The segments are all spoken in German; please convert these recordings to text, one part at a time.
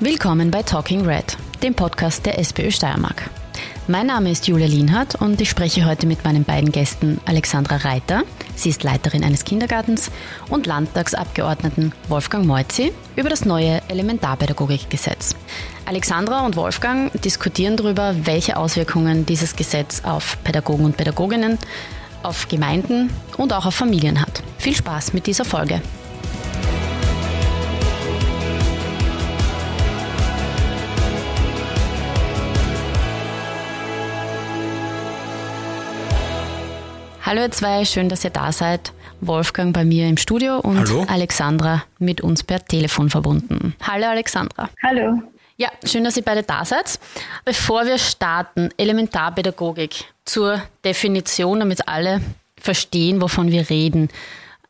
Willkommen bei Talking Red, dem Podcast der SPÖ Steiermark. Mein Name ist Julia Lienhardt und ich spreche heute mit meinen beiden Gästen Alexandra Reiter, sie ist Leiterin eines Kindergartens, und Landtagsabgeordneten Wolfgang Moitzi über das neue Elementarpädagogikgesetz. Alexandra und Wolfgang diskutieren darüber, welche Auswirkungen dieses Gesetz auf Pädagogen und Pädagoginnen, auf Gemeinden und auch auf Familien hat. Viel Spaß mit dieser Folge. Hallo ihr zwei, schön, dass ihr da seid. Wolfgang bei mir im Studio und Hallo. Alexandra mit uns per Telefon verbunden. Hallo Alexandra. Hallo. Ja, schön, dass ihr beide da seid. Bevor wir starten, Elementarpädagogik zur Definition, damit alle verstehen, wovon wir reden.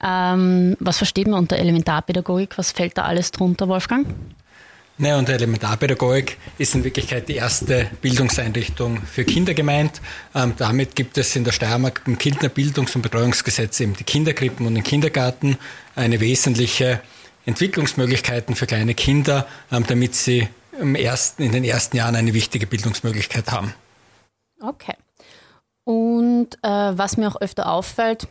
Ähm, was versteht man unter Elementarpädagogik? Was fällt da alles drunter, Wolfgang? Naja, und Elementarpädagogik ist in Wirklichkeit die erste Bildungseinrichtung für Kinder gemeint. Ähm, damit gibt es in der Steiermark im Kindner Bildungs- und Betreuungsgesetz eben die Kinderkrippen und den Kindergarten eine wesentliche Entwicklungsmöglichkeiten für kleine Kinder, ähm, damit sie im ersten, in den ersten Jahren eine wichtige Bildungsmöglichkeit haben. Okay. Und äh, was mir auch öfter auffällt,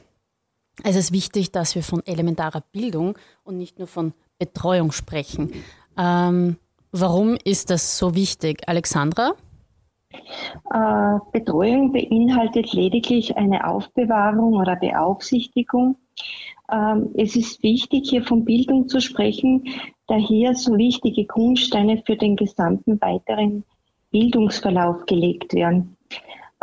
es ist wichtig, dass wir von elementarer Bildung und nicht nur von Betreuung sprechen. Ähm, warum ist das so wichtig? Alexandra? Äh, Betreuung beinhaltet lediglich eine Aufbewahrung oder Beaufsichtigung. Ähm, es ist wichtig, hier von Bildung zu sprechen, da hier so wichtige Grundsteine für den gesamten weiteren Bildungsverlauf gelegt werden.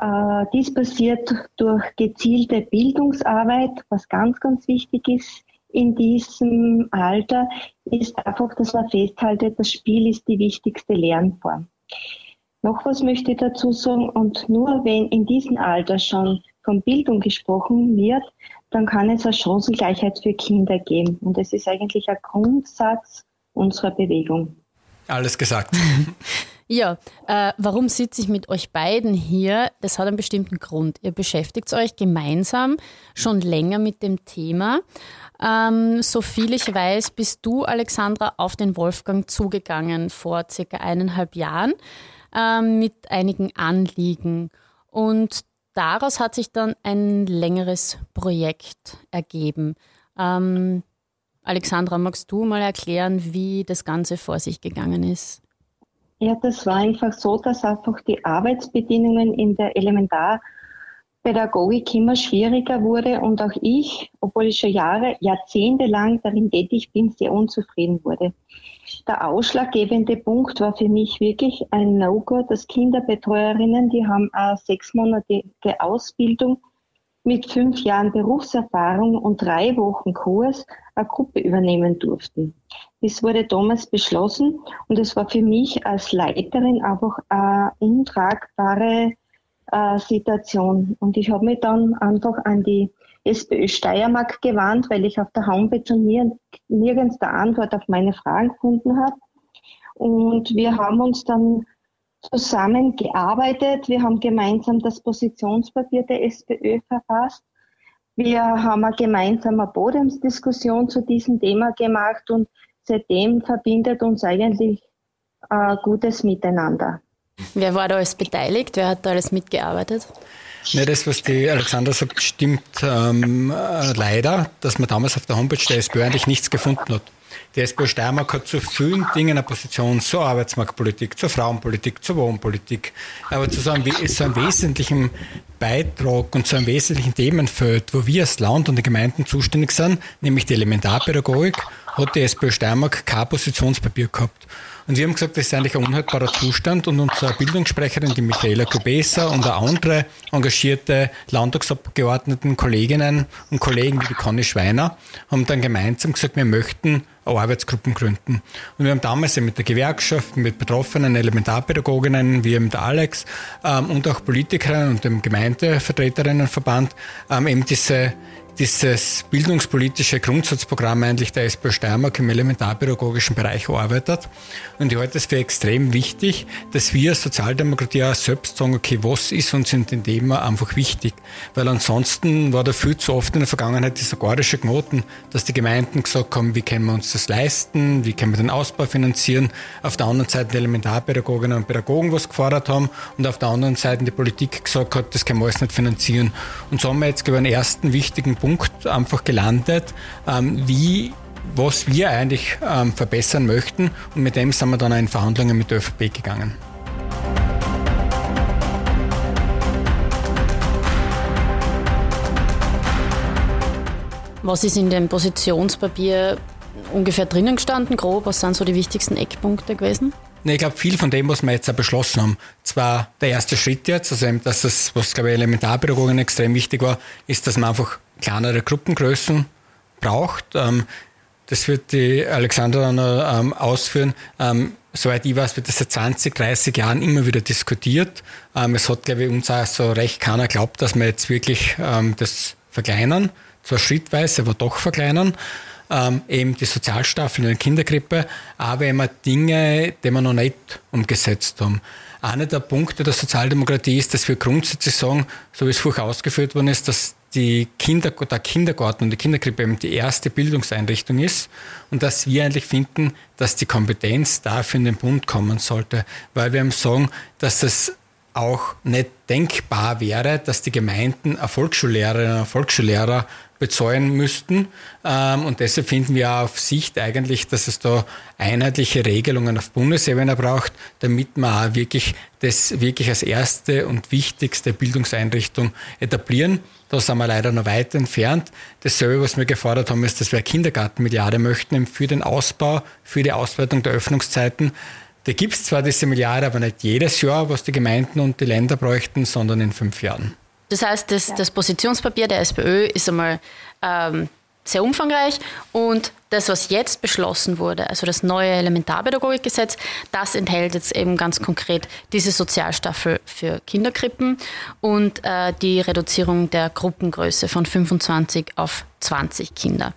Äh, dies passiert durch gezielte Bildungsarbeit, was ganz, ganz wichtig ist in diesem Alter, ist einfach, dass man festhaltet, das Spiel ist die wichtigste Lernform. Noch was möchte ich dazu sagen, und nur wenn in diesem Alter schon von Bildung gesprochen wird, dann kann es eine Chancengleichheit für Kinder geben. Und das ist eigentlich ein Grundsatz unserer Bewegung. Alles gesagt. Ja, äh, warum sitze ich mit euch beiden hier? Das hat einen bestimmten Grund. Ihr beschäftigt euch gemeinsam schon länger mit dem Thema. Ähm, so viel ich weiß, bist du, Alexandra, auf den Wolfgang zugegangen vor circa eineinhalb Jahren ähm, mit einigen Anliegen. Und daraus hat sich dann ein längeres Projekt ergeben. Ähm, Alexandra, magst du mal erklären, wie das Ganze vor sich gegangen ist? Ja, das war einfach so, dass einfach die Arbeitsbedingungen in der Elementarpädagogik immer schwieriger wurde und auch ich, obwohl ich schon Jahre, Jahrzehnte lang darin tätig bin, sehr unzufrieden wurde. Der ausschlaggebende Punkt war für mich wirklich ein No-Go, dass Kinderbetreuerinnen, die haben eine sechsmonatige Ausbildung mit fünf Jahren Berufserfahrung und drei Wochen Kurs eine Gruppe übernehmen durften. Das wurde damals beschlossen und es war für mich als Leiterin einfach eine untragbare äh, Situation. Und ich habe mich dann einfach an die SPÖ Steiermark gewandt, weil ich auf der Homepage schon nirgends der Antwort auf meine Fragen gefunden habe. Und wir haben uns dann zusammengearbeitet. Wir haben gemeinsam das Positionspapier der SPÖ verfasst. Wir haben eine gemeinsame Podiumsdiskussion zu diesem Thema gemacht und seitdem verbindet uns eigentlich ein gutes Miteinander. Wer war da alles beteiligt? Wer hat da alles mitgearbeitet? Ja, das, was die Alexandra sagt, stimmt ähm, äh, leider, dass man damals auf der Homepage der SPÖ eigentlich nichts gefunden hat. Die SPÖ Steiermark hat zu vielen Dingen eine Position, zur Arbeitsmarktpolitik, zur Frauenpolitik, zur Wohnpolitik, aber zu so einem, so einem wesentlichen Beitrag und zu einem wesentlichen Themenfeld, wo wir als Land und die Gemeinden zuständig sind, nämlich die Elementarpädagogik, hat die SPÖ Steiermark kein Positionspapier gehabt. Und wir haben gesagt, das ist eigentlich ein unhaltbarer Zustand. Und unsere Bildungssprecherin, die Michaela Kubesa und auch andere engagierte Landtagsabgeordneten, Kolleginnen und Kollegen wie die Conny Schweiner, haben dann gemeinsam gesagt, wir möchten Arbeitsgruppen gründen. Und wir haben damals mit der Gewerkschaft, mit betroffenen Elementarpädagoginnen, wie mit Alex ähm, und auch Politikerinnen und dem Gemeindevertreterinnenverband ähm, eben diese dieses bildungspolitische Grundsatzprogramm eigentlich der SPÖ Steiermark im elementarpädagogischen Bereich arbeitet. Und ich halte es für extrem wichtig, dass wir Sozialdemokratie auch selbst sagen, okay, was ist uns in dem Thema einfach wichtig? Weil ansonsten war da viel zu oft in der Vergangenheit dieser gordische Knoten, dass die Gemeinden gesagt haben, wie können wir uns das leisten, wie können wir den Ausbau finanzieren. Auf der anderen Seite die Elementarpädagoginnen und Pädagogen was gefordert haben und auf der anderen Seite die Politik gesagt hat, das können wir alles nicht finanzieren. Und so haben wir jetzt, ich, einen ersten wichtigen Punkt einfach gelandet, ähm, wie was wir eigentlich ähm, verbessern möchten. Und mit dem sind wir dann auch in Verhandlungen mit der ÖVP gegangen. Was ist in dem Positionspapier ungefähr drinnen gestanden, grob? Was sind so die wichtigsten Eckpunkte gewesen? Ich glaube, viel von dem, was wir jetzt auch beschlossen haben, zwar der erste Schritt jetzt, also eben, dass das, was glaube ich Elementarpädagogen extrem wichtig war, ist, dass man einfach kleinere Gruppengrößen braucht. Ähm, das wird die Alexandra dann ähm, ausführen. Ähm, soweit ich weiß, wird das seit 20, 30 Jahren immer wieder diskutiert. es hat, glaube ich, uns auch so recht keiner glaubt, dass wir jetzt wirklich das verkleinern. Zwar schrittweise, aber doch verkleinern ähm, eben die Sozialstaffel in der Kinderkrippe, aber immer Dinge, die wir noch nicht umgesetzt haben. Einer der Punkte der Sozialdemokratie ist, dass wir grundsätzlich sagen, so wie es vorher ausgeführt worden ist, dass die Kinder, der Kindergarten und die Kinderkrippe eben die erste Bildungseinrichtung ist und dass wir eigentlich finden, dass die Kompetenz dafür in den Bund kommen sollte, weil wir eben sagen, dass es auch nicht denkbar wäre, dass die Gemeinden Volksschullehrerinnen und Volksschullehrer bezahlen müssten. Ähm, und deshalb finden wir auf Sicht eigentlich, dass es da einheitliche Regelungen auf Bundesebene braucht, damit man auch wirklich das wirklich als erste und wichtigste Bildungseinrichtung etablieren. Da sind wir leider noch weit entfernt. Dasselbe, was wir gefordert haben, ist, dass wir Kindergartenmilliarde möchten für den Ausbau, für die Ausweitung der Öffnungszeiten. Da gibt es zwar diese Milliarde, aber nicht jedes Jahr, was die Gemeinden und die Länder bräuchten, sondern in fünf Jahren. Das heißt, das, das Positionspapier der SPÖ ist einmal ähm, sehr umfangreich und das, was jetzt beschlossen wurde, also das neue Elementarpädagogikgesetz, das enthält jetzt eben ganz konkret diese Sozialstaffel für Kinderkrippen und äh, die Reduzierung der Gruppengröße von 25 auf 20 Kinder.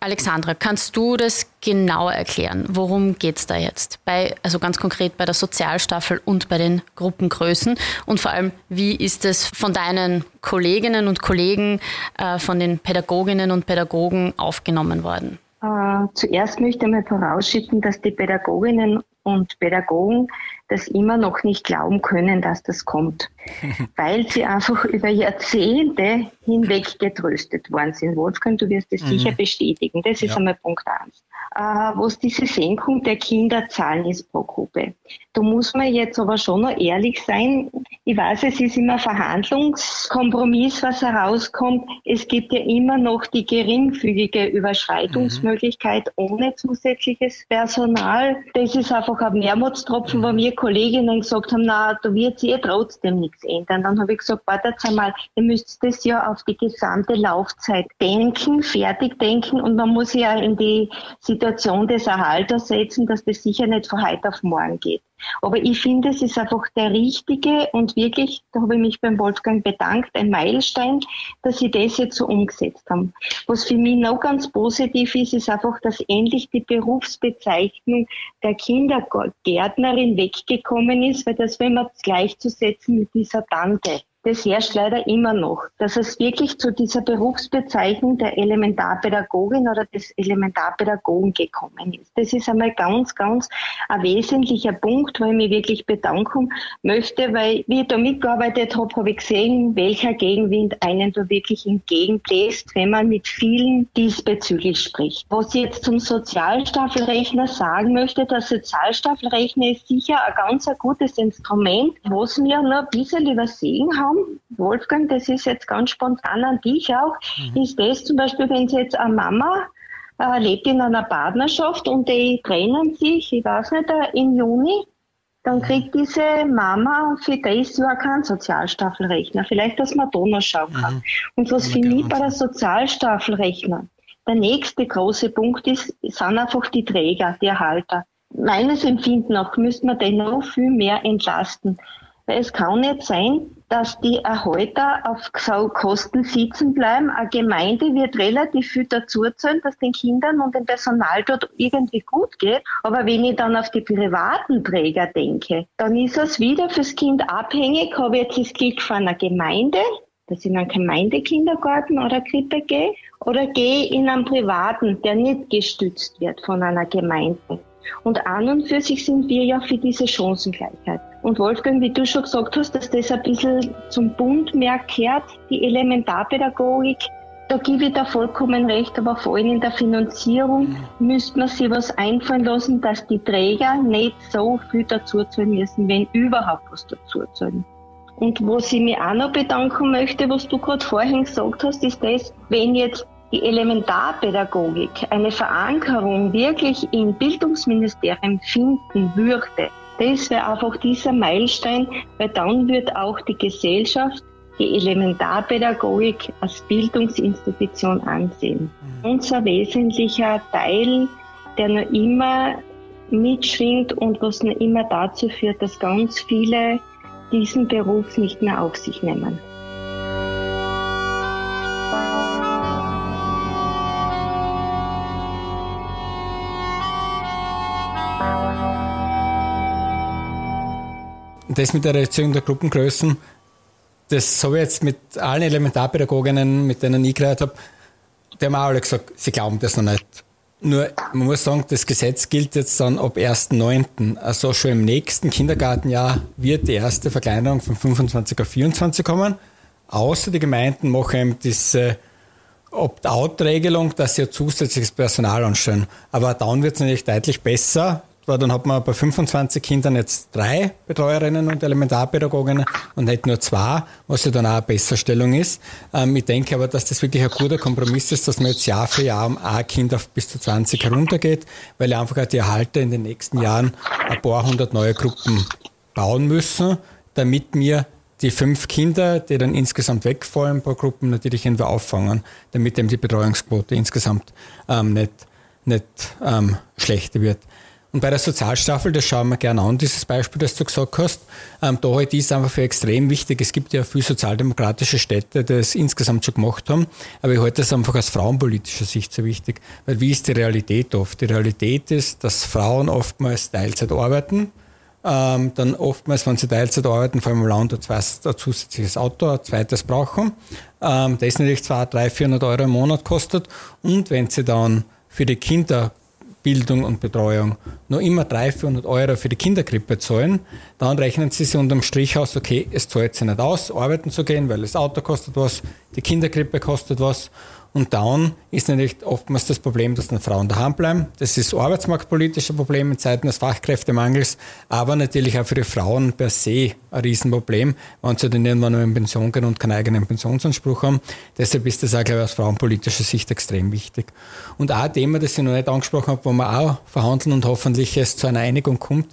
Alexandra, kannst du das genauer erklären? Worum geht es da jetzt? Bei, also ganz konkret bei der Sozialstaffel und bei den Gruppengrößen und vor allem, wie ist es von deinen Kolleginnen und Kollegen, äh, von den Pädagoginnen und Pädagogen aufgenommen worden? Äh, zuerst möchte ich mal vorausschicken, dass die Pädagoginnen und Pädagogen das immer noch nicht glauben können, dass das kommt, weil sie einfach über Jahrzehnte hinweg getröstet worden sind. Wolfgang, du wirst das mhm. sicher bestätigen. Das ist ja. einmal Punkt eins. Äh, was diese Senkung der Kinderzahlen ist pro Gruppe. Da muss man jetzt aber schon noch ehrlich sein. Ich weiß, es ist immer Verhandlungskompromiss, was herauskommt. Es gibt ja immer noch die geringfügige Überschreitungsmöglichkeit mhm. ohne zusätzliches Personal. Das ist einfach ein Wermutstropfen, wo mir Kolleginnen gesagt haben, na, da wird sich eh trotzdem nichts ändern. Dann habe ich gesagt, wartet einmal, ihr müsst das ja auf die gesamte Laufzeit denken, fertig denken und man muss ja in die Situation des Erhalters setzen, dass das sicher nicht von heute auf morgen geht. Aber ich finde, es ist einfach der richtige und wirklich, da habe ich mich beim Wolfgang bedankt, ein Meilenstein, dass sie das jetzt so umgesetzt haben. Was für mich noch ganz positiv ist, ist einfach, dass endlich die Berufsbezeichnung der Kindergärtnerin weggekommen ist, weil das, wenn man gleichzusetzen mit dieser Tante das herrscht leider immer noch, dass es wirklich zu dieser Berufsbezeichnung der Elementarpädagogin oder des Elementarpädagogen gekommen ist. Das ist einmal ganz, ganz ein wesentlicher Punkt, wo ich mich wirklich bedanken möchte, weil wie ich da mitgearbeitet habe, habe ich gesehen, welcher Gegenwind einen da wirklich entgegenbläst, wenn man mit vielen diesbezüglich spricht. Was ich jetzt zum Sozialstaffelrechner sagen möchte, der Sozialstaffelrechner ist sicher ein ganz ein gutes Instrument, was wir noch ein bisschen übersehen haben, haben, Wolfgang, das ist jetzt ganz spontan an dich auch, mhm. ist das zum Beispiel, wenn Sie jetzt eine Mama äh, lebt in einer Partnerschaft und die trennen sich, ich weiß nicht, äh, im Juni, dann mhm. kriegt diese Mama für das Jahr keinen Sozialstaffelrechner. Vielleicht, dass man da noch schauen kann. Mhm. Und was für mich bei der Sozialstaffelrechner der nächste große Punkt ist, sind einfach die Träger, die Erhalter. Meines Empfindens nach müsste man den noch viel mehr entlasten. Weil es kann nicht sein, dass die Erhalter auf Kosten sitzen bleiben. Eine Gemeinde wird relativ viel dazu zahlen, dass den Kindern und dem Personal dort irgendwie gut geht. Aber wenn ich dann auf die privaten Träger denke, dann ist es wieder fürs Kind abhängig. Habe ich jetzt das Glück von einer Gemeinde, dass ich in einen Gemeindekindergarten oder Krippe gehe, oder gehe in einen privaten, der nicht gestützt wird von einer Gemeinde. Und an und für sich sind wir ja für diese Chancengleichheit. Und Wolfgang, wie du schon gesagt hast, dass das ein bisschen zum Bund mehr kehrt, die Elementarpädagogik, da gebe ich da vollkommen recht, aber vor allem in der Finanzierung müsste man sich was einfallen lassen, dass die Träger nicht so viel dazu zahlen müssen, wenn überhaupt was dazu zahlen. Und was ich mich auch noch bedanken möchte, was du gerade vorhin gesagt hast, ist das, wenn jetzt die Elementarpädagogik eine Verankerung wirklich im Bildungsministerium finden würde, das wäre einfach dieser Meilenstein, weil dann wird auch die Gesellschaft die Elementarpädagogik als Bildungsinstitution ansehen. Mhm. Unser wesentlicher Teil, der noch immer mitschwingt und was noch immer dazu führt, dass ganz viele diesen Beruf nicht mehr auf sich nehmen. Das mit der Reduzierung der Gruppengrößen, das habe ich jetzt mit allen Elementarpädagoginnen, mit denen ich geredet habe, die haben auch alle gesagt, sie glauben das noch nicht. Nur, man muss sagen, das Gesetz gilt jetzt dann ab 1.9. Also schon im nächsten Kindergartenjahr wird die erste Verkleinerung von 25 auf 24 kommen. Außer die Gemeinden machen eben diese Opt-out-Regelung, dass sie zusätzliches Personal anstellen. Aber dann wird es natürlich deutlich besser, war, dann hat man bei 25 Kindern jetzt drei Betreuerinnen und Elementarpädagoginnen und nicht nur zwei, was ja dann auch eine Besserstellung ist. Ähm, ich denke aber, dass das wirklich ein guter Kompromiss ist, dass man jetzt Jahr für Jahr um ein Kind auf bis zu 20 heruntergeht, weil einfach auch die Erhalter in den nächsten Jahren ein paar hundert neue Gruppen bauen müssen, damit wir die fünf Kinder, die dann insgesamt wegfallen pro Gruppen, natürlich irgendwie auffangen, damit eben die Betreuungsquote insgesamt ähm, nicht, nicht ähm, schlechter wird. Und bei der Sozialstaffel, das schauen wir gerne an, dieses Beispiel, das du gesagt hast, ähm, da halt ist einfach für extrem wichtig. Es gibt ja viele sozialdemokratische Städte, die es insgesamt schon gemacht haben, aber ich halte das einfach aus frauenpolitischer Sicht so wichtig. Weil wie ist die Realität oft? Die Realität ist, dass Frauen oftmals Teilzeit arbeiten, ähm, dann oftmals, wenn sie Teilzeit arbeiten, vor allem im Land, ein zusätzliches Auto, ein zweites brauchen, ähm, das natürlich 200, 300, 400 Euro im Monat kostet und wenn sie dann für die Kinder Bildung und Betreuung noch immer 300, 400 Euro für die Kinderkrippe zahlen, dann rechnen sie sich unterm Strich aus, okay, es zahlt sich nicht aus, arbeiten zu gehen, weil das Auto kostet was, die Kinderkrippe kostet was und dann ist natürlich oftmals das Problem, dass dann Frauen daheim bleiben. Das ist arbeitsmarktpolitische Problem in Zeiten des Fachkräftemangels, aber natürlich auch für die Frauen per se ein Riesenproblem, wenn sie dann irgendwann in Pension gehen und keinen eigenen Pensionsanspruch haben. Deshalb ist das auch, glaube ich, aus frauenpolitischer Sicht extrem wichtig. Und auch ein Thema, das ich noch nicht angesprochen habe, wo wir auch verhandeln und hoffentlich es zu einer Einigung kommt,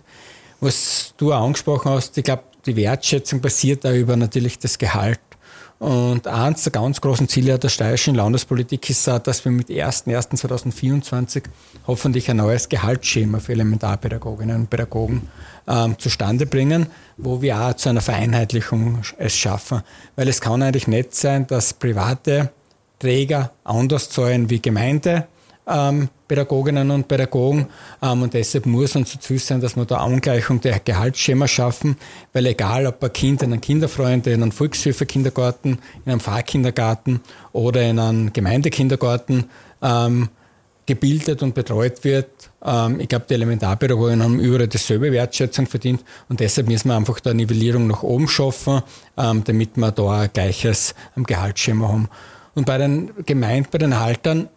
was du auch angesprochen hast, ich glaube, die Wertschätzung basiert auch über natürlich das Gehalt. Und eins der ganz großen Ziele der steirischen Landespolitik ist, dass wir mit 1.1.2024 hoffentlich ein neues Gehaltsschema für Elementarpädagoginnen und Pädagogen ähm, zustande bringen, wo wir auch zu einer Vereinheitlichung es schaffen. Weil es kann eigentlich nicht sein, dass private Träger anders zahlen wie Gemeinde ähm, Pädagoginnen und Pädagogen. Ähm, und deshalb muss uns so zu sein, dass wir da Angleichung der Gehaltsschema schaffen, weil egal ob ein Kind in einem Kinderfreund, in einem Volkshilfekindergarten, in einem Pfarrkindergarten oder in einem Gemeindekindergarten ähm, gebildet und betreut wird. Ähm, ich glaube, die Elementarpädagogen haben überall dieselbe Wertschätzung verdient und deshalb müssen wir einfach da Nivellierung nach oben schaffen, ähm, damit wir da ein gleiches Gehaltsschema haben. Und bei den Gemeinden, bei den Haltern,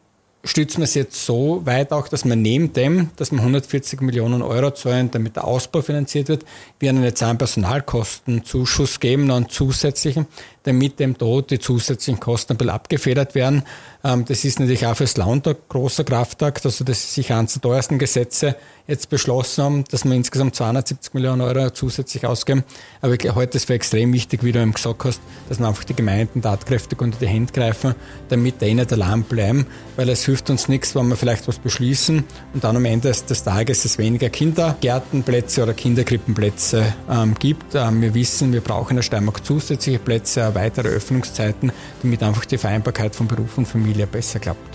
stützen wir es jetzt so weit auch, dass wir neben dem, dass wir 140 Millionen Euro zahlen, damit der Ausbau finanziert wird, wir ihnen jetzt einen Personalkostenzuschuss geben, einen zusätzlichen, damit dem dort die zusätzlichen Kosten ein bisschen abgefedert werden. Ähm, das ist natürlich auch fürs Land ein großer Kraftakt. Also das ist sicher eines der teuersten Gesetze jetzt beschlossen haben, dass wir insgesamt 270 Millionen Euro zusätzlich ausgeben. Aber ich halte es für extrem wichtig, wie du eben gesagt hast, dass wir einfach die Gemeinden tatkräftig unter die Hände greifen, damit die nicht allein bleiben, weil es hilft uns nichts, wenn wir vielleicht was beschließen und dann am Ende des Tages es weniger Kindergärtenplätze oder Kinderkrippenplätze ähm, gibt. Ähm, wir wissen, wir brauchen in der Steiermark zusätzliche Plätze, weitere Öffnungszeiten, damit einfach die Vereinbarkeit von Beruf und Familie besser klappt.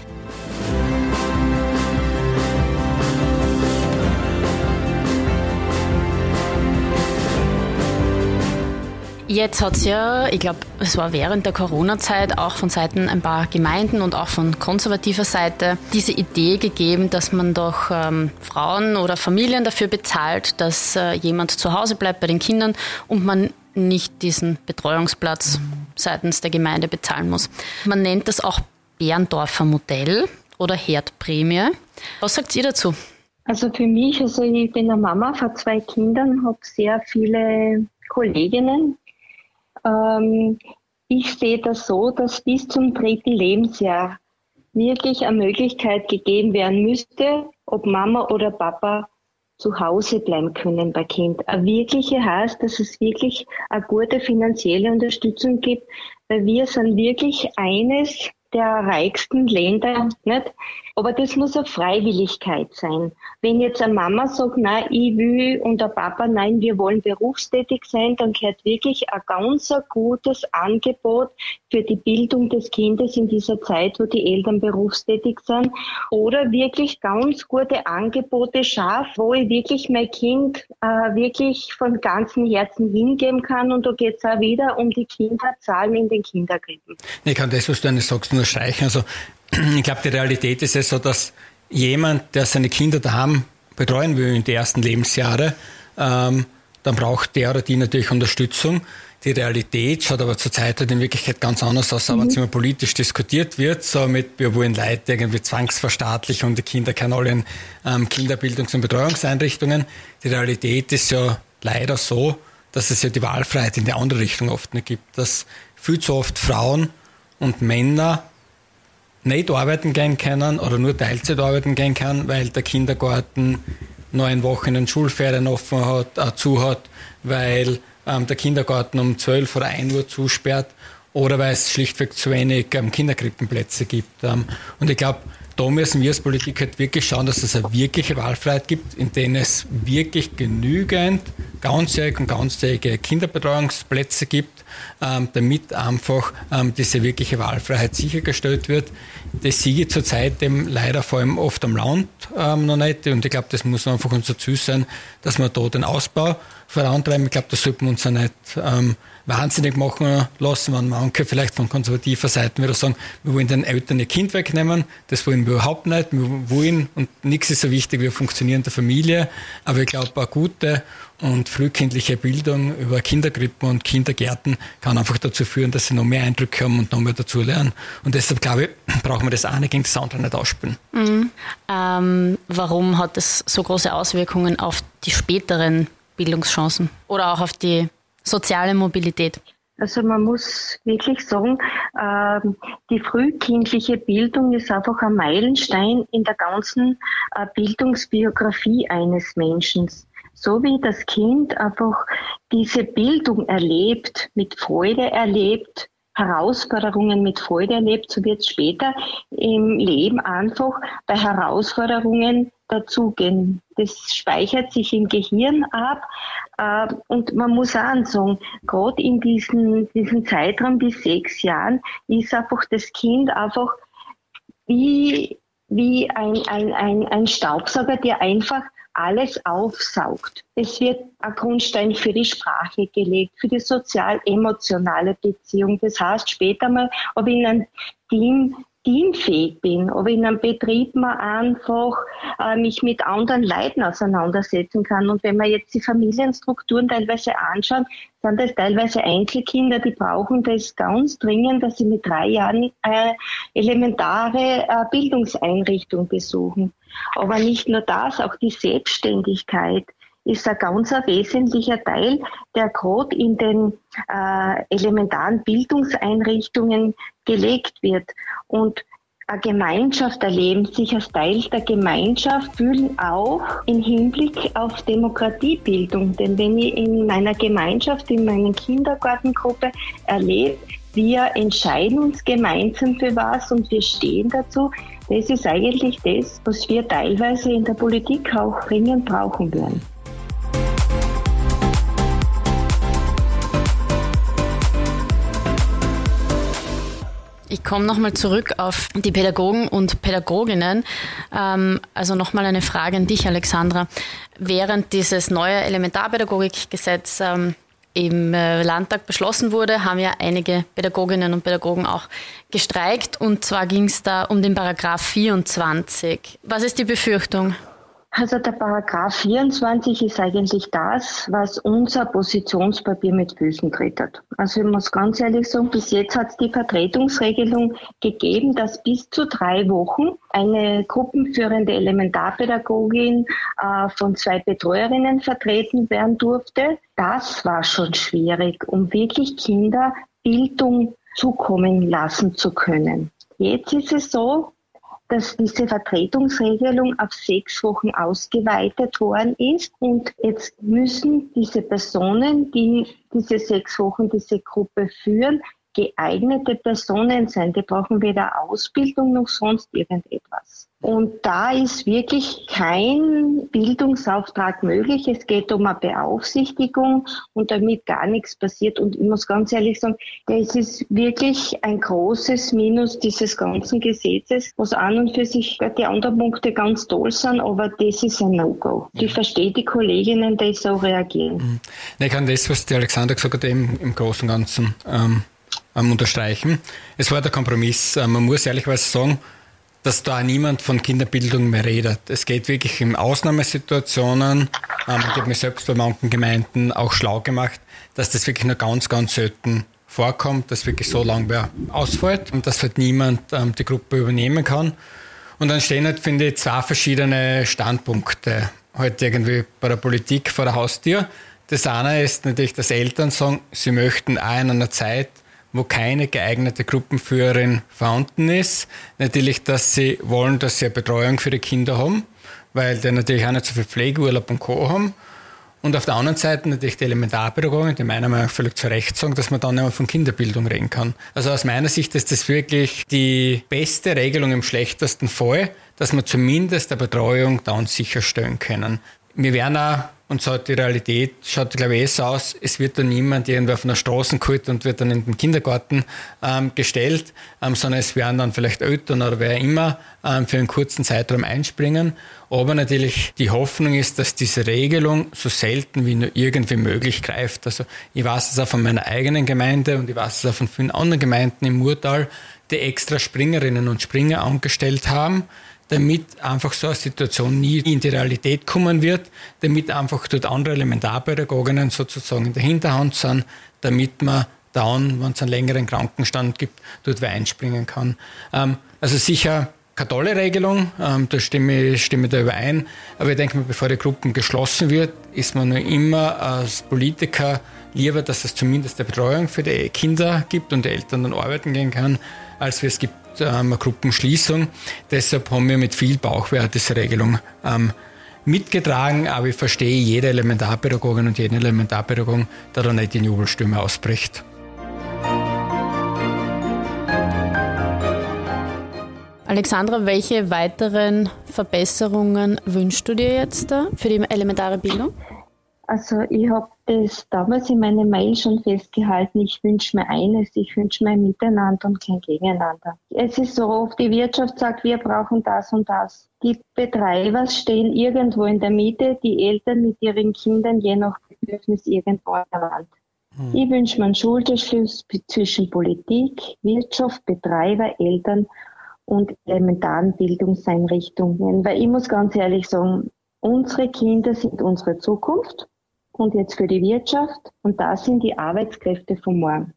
Jetzt hat es ja, ich glaube, es war während der Corona-Zeit auch von Seiten ein paar Gemeinden und auch von konservativer Seite diese Idee gegeben, dass man doch ähm, Frauen oder Familien dafür bezahlt, dass äh, jemand zu Hause bleibt bei den Kindern und man nicht diesen Betreuungsplatz seitens der Gemeinde bezahlen muss. Man nennt das auch Berndorfer Modell oder Herdprämie. Was sagt ihr dazu? Also für mich, also ich bin eine Mama von zwei Kindern, habe sehr viele Kolleginnen. Ähm, ich sehe das so, dass bis zum dritten Lebensjahr wirklich eine Möglichkeit gegeben werden müsste, ob Mama oder Papa zu Hause bleiben können bei Kind. Eine wirkliche heißt, dass es wirklich eine gute finanzielle Unterstützung gibt, weil wir sind wirklich eines der reichsten Länder, nicht? Aber das muss eine Freiwilligkeit sein. Wenn jetzt eine Mama sagt, nein, ich will und der Papa, nein, wir wollen berufstätig sein, dann gehört wirklich ein ganz gutes Angebot für die Bildung des Kindes in dieser Zeit, wo die Eltern berufstätig sind. Oder wirklich ganz gute Angebote schafft, wo ich wirklich mein Kind äh, wirklich von ganzem Herzen hingeben kann. Und da geht es auch wieder um die Kinderzahlen in den Kindergrippen. Ich kann das, was du sagst, nur streichen. Also ich glaube, die Realität ist ja so, dass jemand, der seine Kinder daheim betreuen will in die ersten Lebensjahre, ähm, dann braucht der oder die natürlich Unterstützung. Die Realität schaut aber zurzeit halt in Wirklichkeit ganz anders aus, mhm. wenn es immer politisch diskutiert wird, so mit, wir wollen Leute irgendwie zwangsverstaatlichen und die Kinder können alle in ähm, Kinderbildungs- und Betreuungseinrichtungen. Die Realität ist ja leider so, dass es ja die Wahlfreiheit in die andere Richtung oft nicht gibt, dass viel zu oft Frauen und Männer nicht arbeiten gehen können oder nur Teilzeit arbeiten gehen kann, weil der Kindergarten neun Wochen in Schulferien offen hat, äh, zu hat, weil ähm, der Kindergarten um 12 oder 1 Uhr zusperrt oder weil es schlichtweg zu wenig ähm, Kinderkrippenplätze gibt. Ähm, und ich glaube, da müssen wir als Politik halt wirklich schauen, dass es eine wirkliche Wahlfreiheit gibt, in denen es wirklich genügend ganzjährige und ganzjährige Kinderbetreuungsplätze gibt, ähm, damit einfach ähm, diese wirkliche Wahlfreiheit sichergestellt wird. Das sehe ich zurzeit eben leider vor allem oft am Land ähm, noch nicht und ich glaube, das muss einfach unser Ziel sein, dass wir da den Ausbau vorantreiben. Ich glaube, das sollten wir uns ja nicht ähm, wahnsinnig machen lassen, wenn manche vielleicht von konservativer Seite wieder sagen, wir wollen den Eltern ihr Kind wegnehmen. Das wollen wir überhaupt nicht. Wir wollen, und nichts ist so wichtig wie funktionierende Familie, aber ich glaube, eine gute und frühkindliche Bildung über Kindergrippen und Kindergärten kann einfach dazu führen, dass sie noch mehr Eindrücke haben und noch mehr dazu lernen. Und deshalb glaube ich, brauchen wir das eine gegen das andere nicht ausspielen. Mhm. Ähm, warum hat das so große Auswirkungen auf die späteren Bildungschancen oder auch auf die soziale Mobilität? Also man muss wirklich sagen, äh, die frühkindliche Bildung ist einfach ein Meilenstein in der ganzen äh, Bildungsbiografie eines Menschen. So wie das Kind einfach diese Bildung erlebt, mit Freude erlebt, Herausforderungen mit Freude erlebt, so wird es später im Leben einfach bei Herausforderungen dazugehen. Das speichert sich im Gehirn ab. Äh, und man muss auch sagen, gerade in diesem diesen Zeitraum bis sechs Jahren ist einfach das Kind einfach wie, wie ein, ein, ein, ein Staubsauger, der einfach alles aufsaugt. Es wird ein Grundstein für die Sprache gelegt, für die sozial-emotionale Beziehung. Das heißt, später mal, ob in einem Team teamfähig bin, ob in einem Betrieb mal einfach äh, mich mit anderen Leuten auseinandersetzen kann. Und wenn man jetzt die Familienstrukturen teilweise anschaut, sind das teilweise Einzelkinder, die brauchen das ganz dringend, dass sie mit drei Jahren äh, elementare äh, Bildungseinrichtung besuchen. Aber nicht nur das, auch die Selbstständigkeit ist ein ganz wesentlicher Teil, der gerade in den äh, elementaren Bildungseinrichtungen gelegt wird. Und eine Gemeinschaft erleben, sich als Teil der Gemeinschaft fühlen auch im Hinblick auf Demokratiebildung. Denn wenn ich in meiner Gemeinschaft, in meiner Kindergartengruppe erlebe, wir entscheiden uns gemeinsam für was und wir stehen dazu, das ist eigentlich das, was wir teilweise in der Politik auch dringend brauchen würden. Komme nochmal zurück auf die Pädagogen und Pädagoginnen. Ähm, also nochmal eine Frage an dich, Alexandra. Während dieses neue Elementarpädagogikgesetz ähm, im äh, Landtag beschlossen wurde, haben ja einige Pädagoginnen und Pädagogen auch gestreikt. Und zwar ging es da um den Paragraph 24. Was ist die Befürchtung? Also der Paragraph 24 ist eigentlich das, was unser Positionspapier mit Füßen tritt. Also ich muss ganz ehrlich sagen, bis jetzt hat es die Vertretungsregelung gegeben, dass bis zu drei Wochen eine gruppenführende Elementarpädagogin äh, von zwei Betreuerinnen vertreten werden durfte. Das war schon schwierig, um wirklich Kinder Bildung zukommen lassen zu können. Jetzt ist es so, dass diese Vertretungsregelung auf sechs Wochen ausgeweitet worden ist. Und jetzt müssen diese Personen, die diese sechs Wochen diese Gruppe führen, geeignete Personen sein. Die brauchen weder Ausbildung noch sonst irgendetwas. Und da ist wirklich kein Bildungsauftrag möglich. Es geht um eine Beaufsichtigung und damit gar nichts passiert. Und ich muss ganz ehrlich sagen, das ist wirklich ein großes Minus dieses ganzen Gesetzes, was an und für sich die anderen Punkte ganz toll sind, aber das ist ein No-Go. Ich verstehe die Kolleginnen, die so reagieren. Mhm. Ich kann das, was die Alexander gesagt hat, eben im Großen und Ganzen ähm, ähm, unterstreichen. Es war der Kompromiss. Ähm, man muss ehrlicherweise sagen, dass da niemand von Kinderbildung mehr redet. Es geht wirklich in Ausnahmesituationen. Ähm, ich habe mich selbst bei manchen Gemeinden auch schlau gemacht, dass das wirklich nur ganz, ganz selten vorkommt, dass wirklich so lange wer ausfällt und dass halt niemand ähm, die Gruppe übernehmen kann. Und dann stehen halt, finde ich, zwei verschiedene Standpunkte halt irgendwie bei der Politik vor der Haustür. Das eine ist natürlich, dass Eltern sagen, sie möchten auch in einer Zeit wo keine geeignete Gruppenführerin vorhanden ist. Natürlich, dass sie wollen, dass sie eine Betreuung für die Kinder haben, weil die natürlich auch nicht so viel Pflegeurlaub und Co. haben. Und auf der anderen Seite natürlich die Elementarpädagogen, die meiner Meinung nach völlig zu Recht sagen, dass man dann immer von Kinderbildung reden kann. Also aus meiner Sicht ist das wirklich die beste Regelung im schlechtesten Fall, dass wir zumindest der Betreuung dann sicherstellen können. Wir werden auch und so die Realität schaut, glaube ich, eh so aus, es wird dann niemand irgendwer von der Straße geholt und wird dann in den Kindergarten ähm, gestellt, ähm, sondern es werden dann vielleicht Eltern oder wer immer ähm, für einen kurzen Zeitraum einspringen. Aber natürlich die Hoffnung ist, dass diese Regelung so selten wie nur irgendwie möglich greift. Also ich weiß es auch von meiner eigenen Gemeinde und ich weiß es auch von vielen anderen Gemeinden im Murtal, die extra Springerinnen und Springer angestellt haben, damit einfach so eine Situation nie in die Realität kommen wird, damit einfach dort andere Elementarpädagoginnen sozusagen in der Hinterhand sind, damit man dann, wenn es einen längeren Krankenstand gibt, dort wer einspringen kann. Ähm, also sicher keine tolle Regelung, ähm, da stimme ich stimme da überein, aber ich denke mal, bevor die Gruppen geschlossen wird, ist man nur immer als Politiker lieber, dass es zumindest eine Betreuung für die Kinder gibt und die Eltern dann arbeiten gehen kann, als es gibt ähm, eine Gruppenschließung. Deshalb haben wir mit viel Bauchweh diese Regelung ähm, mitgetragen, aber ich verstehe jede Elementarpädagogin und jeden Elementarpädagogen, der da nicht in Jubelstimme ausbricht. Alexandra, welche weiteren Verbesserungen wünschst du dir jetzt da für die elementare Bildung? Also ich habe das damals in meiner Mail schon festgehalten. Ich wünsche mir eines, ich wünsche mir ein Miteinander und kein Gegeneinander. Es ist so oft, die Wirtschaft sagt, wir brauchen das und das. Die Betreiber stehen irgendwo in der Mitte, die Eltern mit ihren Kindern je nach Bedürfnis irgendwo an der Wand. Hm. Ich wünsche mir einen Schulterschluss zwischen Politik, Wirtschaft, Betreiber, Eltern und elementaren Bildungseinrichtungen. Weil ich muss ganz ehrlich sagen, unsere Kinder sind unsere Zukunft und jetzt für die Wirtschaft und da sind die Arbeitskräfte von morgen.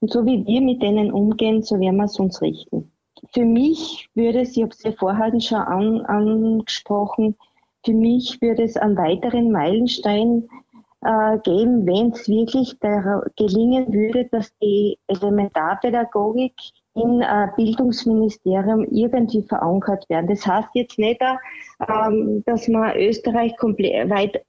Und so wie wir mit denen umgehen, so werden wir es uns richten. Für mich würde es, ich habe es ja vorher schon an, angesprochen, für mich würde es einen weiteren Meilenstein äh, geben, wenn es wirklich gelingen würde, dass die Elementarpädagogik im äh, Bildungsministerium irgendwie verankert werden. Das heißt jetzt nicht, äh, dass man Österreich komplett weit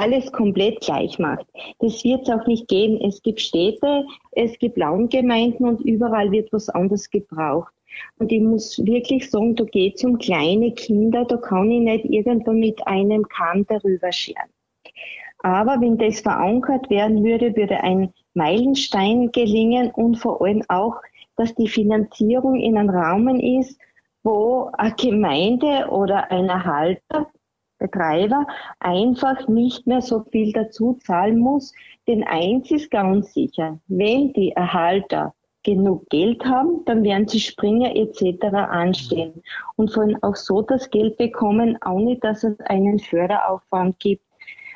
alles komplett gleich macht. Das wird es auch nicht gehen. Es gibt Städte, es gibt Landgemeinden und überall wird was anderes gebraucht. Und ich muss wirklich sagen, da geht es um kleine Kinder, da kann ich nicht irgendwo mit einem Kamm darüber scheren. Aber wenn das verankert werden würde, würde ein Meilenstein gelingen und vor allem auch, dass die Finanzierung in einem Rahmen ist, wo eine Gemeinde oder ein Erhalter, Betreiber einfach nicht mehr so viel dazu zahlen muss. Denn eins ist ganz sicher, wenn die Erhalter genug Geld haben, dann werden sie Springer etc. anstehen und vor allem auch so das Geld bekommen, ohne dass es einen Förderaufwand gibt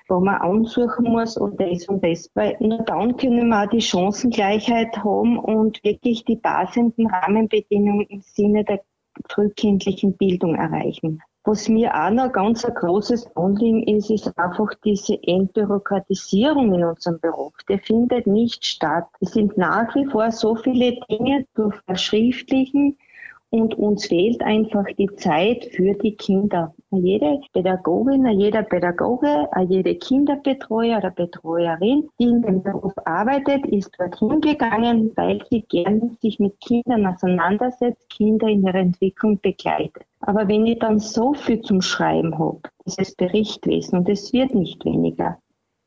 wo man ansuchen muss und das und das. Weil nur dann können wir auch die Chancengleichheit haben und wirklich die basenden Rahmenbedingungen im Sinne der frühkindlichen Bildung erreichen. Was mir auch noch ganz ein großes Anliegen ist, ist einfach diese Entbürokratisierung in unserem Beruf. Der findet nicht statt. Es sind nach wie vor so viele Dinge zu verschriftlichen, und uns fehlt einfach die Zeit für die Kinder. Jede Pädagogin, jeder Pädagoge, jede Kinderbetreuer oder Betreuerin, die in dem Beruf arbeitet, ist dorthin gegangen, weil sie gerne sich mit Kindern auseinandersetzt, Kinder in ihrer Entwicklung begleitet. Aber wenn ich dann so viel zum Schreiben habe, dieses Berichtwesen, und es wird nicht weniger,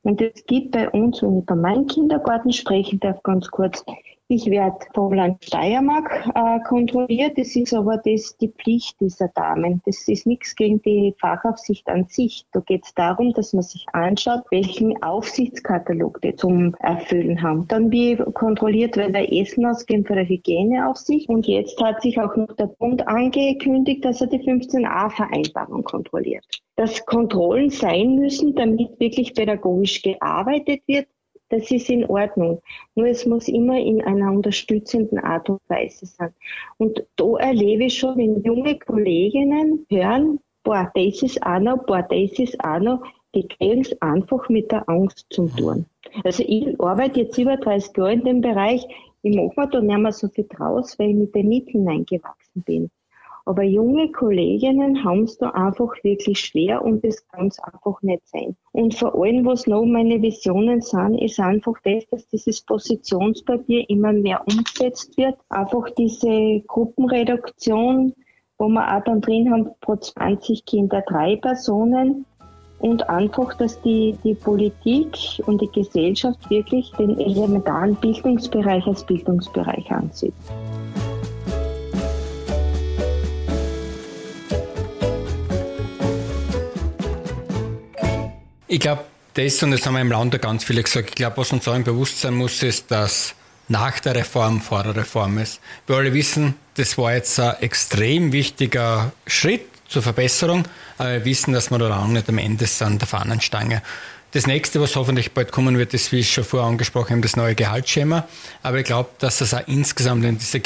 und es gibt bei uns, wenn ich bei meinem Kindergarten sprechen darf, ganz kurz, ich werde vom Land Steiermark äh, kontrolliert. Das ist aber das, die Pflicht dieser Damen. Das ist nichts gegen die Fachaufsicht an sich. Da geht es darum, dass man sich anschaut, welchen Aufsichtskatalog die zum Erfüllen haben. Dann wie kontrolliert wird der Essen ausgehen für die Hygieneaufsicht. Und jetzt hat sich auch noch der Bund angekündigt, dass er die 15a-Vereinbarung kontrolliert. Dass Kontrollen sein müssen, damit wirklich pädagogisch gearbeitet wird, das ist in Ordnung. Nur es muss immer in einer unterstützenden Art und Weise sein. Und da erlebe ich schon, wenn junge Kolleginnen hören, boah, das ist auch noch, boah, das ist auch noch, die kriegen es einfach mit der Angst zum Tun. Also ich arbeite jetzt über 30 Jahre in dem Bereich, ich mache mir da nicht mehr so viel draus, weil ich mit den Mitteln eingewachsen bin. Aber junge Kolleginnen haben es da einfach wirklich schwer und das kann es einfach nicht sein. Und vor allem, was noch meine Visionen sind, ist einfach das, dass dieses Positionspapier immer mehr umgesetzt wird. Einfach diese Gruppenreduktion, wo wir auch dann drin haben, pro 20 Kinder drei Personen. Und einfach, dass die, die Politik und die Gesellschaft wirklich den elementaren Bildungsbereich als Bildungsbereich ansieht. Ich glaube, das, und das haben wir im Land ganz viele gesagt, ich glaube, was uns allen bewusst sein muss, ist, dass nach der Reform vor der Reform ist. Wir alle wissen, das war jetzt ein extrem wichtiger Schritt zur Verbesserung, aber wir wissen, dass wir da auch nicht am Ende sind der Fahnenstange. Das nächste, was hoffentlich bald kommen wird, ist, wie ich schon vorher angesprochen habe, das neue Gehaltsschema. Aber ich glaube, dass das auch insgesamt in dieser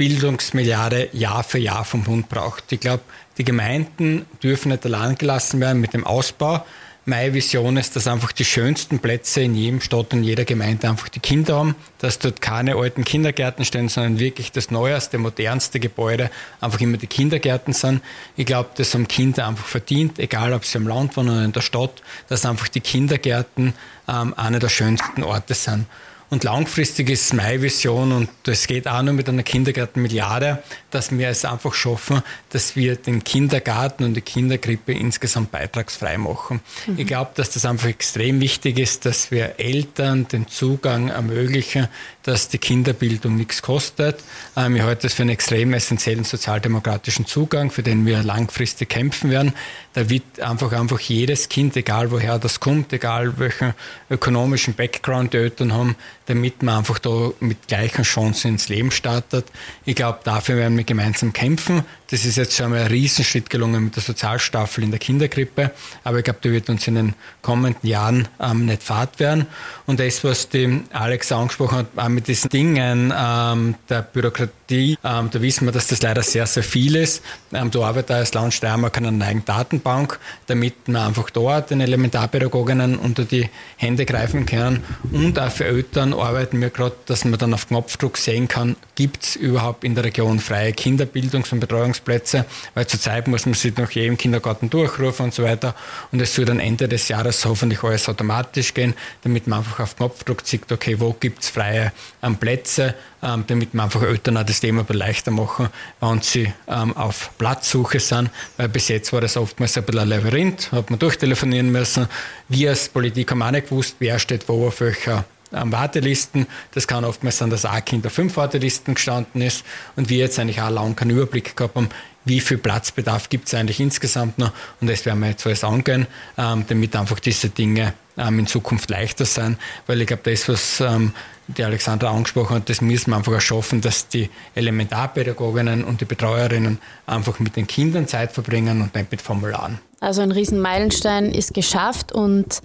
Kinderbildungsmilliarde Jahr für Jahr vom Bund braucht. Ich glaube, die Gemeinden dürfen nicht allein gelassen werden mit dem Ausbau. Meine Vision ist, dass einfach die schönsten Plätze in jedem Stadt und jeder Gemeinde einfach die Kinder haben, dass dort keine alten Kindergärten stehen, sondern wirklich das neueste, modernste Gebäude einfach immer die Kindergärten sind. Ich glaube, das haben Kinder einfach verdient, egal ob sie im Land wohnen oder in der Stadt, dass einfach die Kindergärten ähm, eine der schönsten Orte sind. Und langfristig ist meine Vision, und das geht auch nur mit einer Kindergartenmilliarde, dass wir es einfach schaffen, dass wir den Kindergarten und die Kinderkrippe insgesamt beitragsfrei machen. Mhm. Ich glaube, dass das einfach extrem wichtig ist, dass wir Eltern den Zugang ermöglichen, dass die Kinderbildung nichts kostet. Ähm, ich halte das für einen extrem essentiellen sozialdemokratischen Zugang, für den wir langfristig kämpfen werden. Da wird einfach, einfach jedes Kind, egal woher das kommt, egal welchen ökonomischen Background die Eltern haben, damit man einfach da mit gleichen Chancen ins Leben startet. Ich glaube, dafür werden wir gemeinsam kämpfen. Das ist jetzt schon einmal ein Riesenschritt gelungen mit der Sozialstaffel in der Kinderkrippe, aber ich glaube, die wird uns in den kommenden Jahren ähm, nicht fad werden. Und das, was die Alex angesprochen hat, auch mit diesen Dingen ähm, der Bürokratie, ähm, da wissen wir, dass das leider sehr, sehr viel ist. Ähm, da arbeitet als Land Steiermark an einer eigenen Datenbank, damit man einfach dort den Elementarpädagoginnen unter die Hände greifen können. Und auch für Eltern arbeiten wir gerade, dass man dann auf Knopfdruck sehen kann, gibt es überhaupt in der Region freie Kinderbildungs- und Betreuungsplätze, weil zurzeit muss man sich nach jedem Kindergarten durchrufen und so weiter. Und es soll dann Ende des Jahres hoffentlich alles automatisch gehen, damit man einfach auf Knopfdruck sieht, okay, wo gibt es freie ähm, Plätze, ähm, damit man einfach Eltern auch das Thema leichter machen, wenn sie ähm, auf Platzsuche sind, weil bis jetzt war das oftmals ein bisschen ein Labyrinth, hat man durchtelefonieren müssen. Wir als Politik haben auch nicht gewusst, wer steht wo auf welcher ähm, Wartelisten. Das kann oftmals sein, dass ein Kind auf fünf Wartelisten gestanden ist und wir jetzt eigentlich auch lange keinen Überblick gehabt haben, wie viel Platzbedarf gibt es eigentlich insgesamt noch. Und das werden wir jetzt alles angehen, ähm, damit einfach diese Dinge ähm, in Zukunft leichter sein, weil ich glaube, das, was ähm, die Alexandra angesprochen hat, das müssen wir einfach erschaffen, dass die Elementarpädagoginnen und die Betreuerinnen einfach mit den Kindern Zeit verbringen und nicht mit Formularen. Also ein Riesenmeilenstein ist geschafft und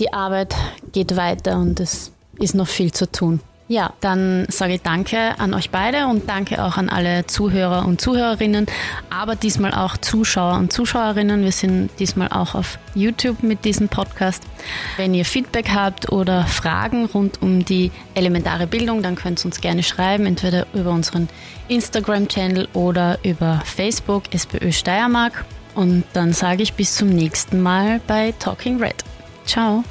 die Arbeit geht weiter und es ist noch viel zu tun. Ja, dann sage ich danke an euch beide und danke auch an alle Zuhörer und Zuhörerinnen, aber diesmal auch Zuschauer und Zuschauerinnen. Wir sind diesmal auch auf YouTube mit diesem Podcast. Wenn ihr Feedback habt oder Fragen rund um die elementare Bildung, dann könnt ihr uns gerne schreiben, entweder über unseren Instagram-Channel oder über Facebook SPÖ Steiermark. Und dann sage ich bis zum nächsten Mal bei Talking Red. Ciao.